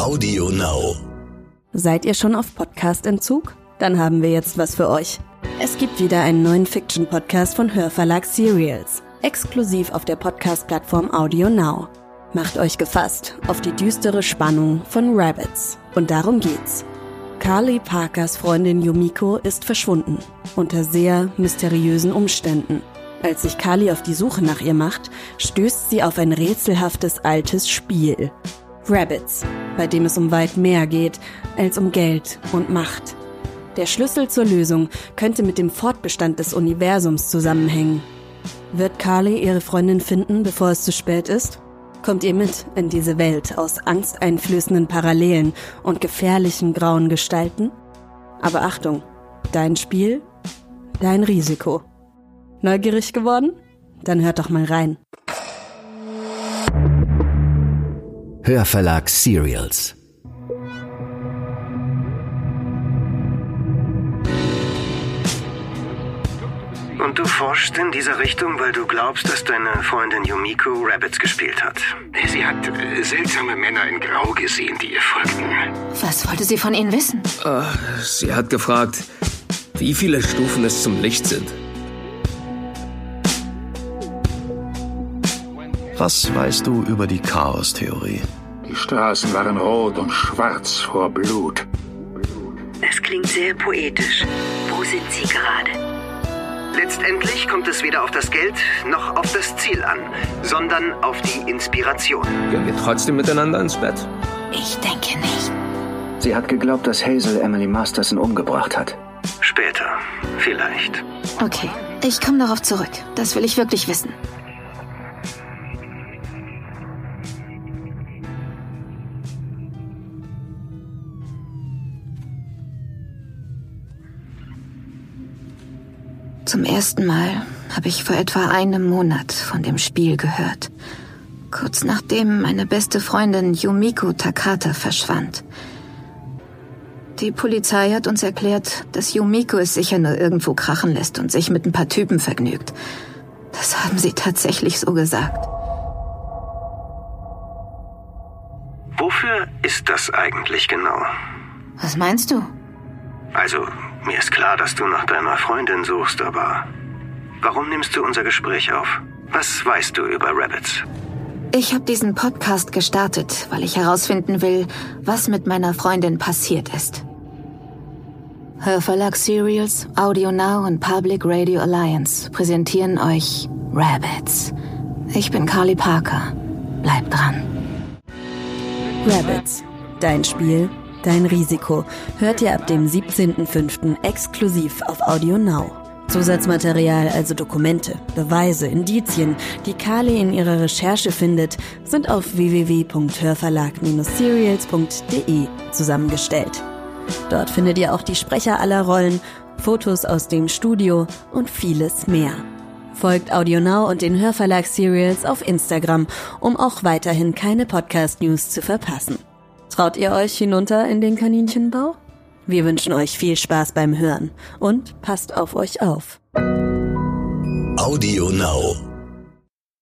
Audio Now. Seid ihr schon auf Podcast-Entzug? Dann haben wir jetzt was für euch. Es gibt wieder einen neuen Fiction-Podcast von Hörverlag Serials. Exklusiv auf der Podcast-Plattform Audio Now. Macht euch gefasst auf die düstere Spannung von Rabbits. Und darum geht's. Carly Parkers Freundin Yumiko ist verschwunden. Unter sehr mysteriösen Umständen. Als sich Carly auf die Suche nach ihr macht, stößt sie auf ein rätselhaftes altes Spiel. Rabbits, bei dem es um weit mehr geht als um Geld und Macht. Der Schlüssel zur Lösung könnte mit dem Fortbestand des Universums zusammenhängen. Wird Carly ihre Freundin finden, bevor es zu spät ist? Kommt ihr mit in diese Welt aus angsteinflößenden Parallelen und gefährlichen grauen Gestalten? Aber Achtung, dein Spiel, dein Risiko. Neugierig geworden? Dann hört doch mal rein. Hörverlag Serials. Und du forschst in dieser Richtung, weil du glaubst, dass deine Freundin Yumiko Rabbits gespielt hat. Sie hat äh, seltsame Männer in Grau gesehen, die ihr folgten. Was wollte sie von Ihnen wissen? Äh, sie hat gefragt, wie viele Stufen es zum Licht sind. Was weißt du über die Chaos-Theorie? Die Straßen waren rot und schwarz vor Blut. Es klingt sehr poetisch. Wo sind Sie gerade? Letztendlich kommt es weder auf das Geld noch auf das Ziel an, sondern auf die Inspiration. Gehen wir trotzdem miteinander ins Bett? Ich denke nicht. Sie hat geglaubt, dass Hazel Emily Masterson umgebracht hat. Später, vielleicht. Okay, ich komme darauf zurück. Das will ich wirklich wissen. Zum ersten Mal habe ich vor etwa einem Monat von dem Spiel gehört. Kurz nachdem meine beste Freundin Yumiko Takata verschwand. Die Polizei hat uns erklärt, dass Yumiko es sicher nur irgendwo krachen lässt und sich mit ein paar Typen vergnügt. Das haben sie tatsächlich so gesagt. Wofür ist das eigentlich genau? Was meinst du? Also, mir ist klar, dass du nach deiner Freundin suchst, aber warum nimmst du unser Gespräch auf? Was weißt du über Rabbits? Ich habe diesen Podcast gestartet, weil ich herausfinden will, was mit meiner Freundin passiert ist. Hörverlag Serials, Audio Now und Public Radio Alliance präsentieren euch Rabbits. Ich bin Carly Parker. Bleibt dran. Rabbits, dein Spiel, dein Risiko, hört ihr ab dem 17.05. exklusiv auf Audio Now. Zusatzmaterial, also Dokumente, Beweise, Indizien, die Kali in ihrer Recherche findet, sind auf www.hörverlag-serials.de zusammengestellt. Dort findet ihr auch die Sprecher aller Rollen, Fotos aus dem Studio und vieles mehr. Folgt AudioNow und den Hörverlag Serials auf Instagram, um auch weiterhin keine Podcast-News zu verpassen. Traut ihr euch hinunter in den Kaninchenbau? Wir wünschen euch viel Spaß beim Hören und passt auf euch auf. Audio Now.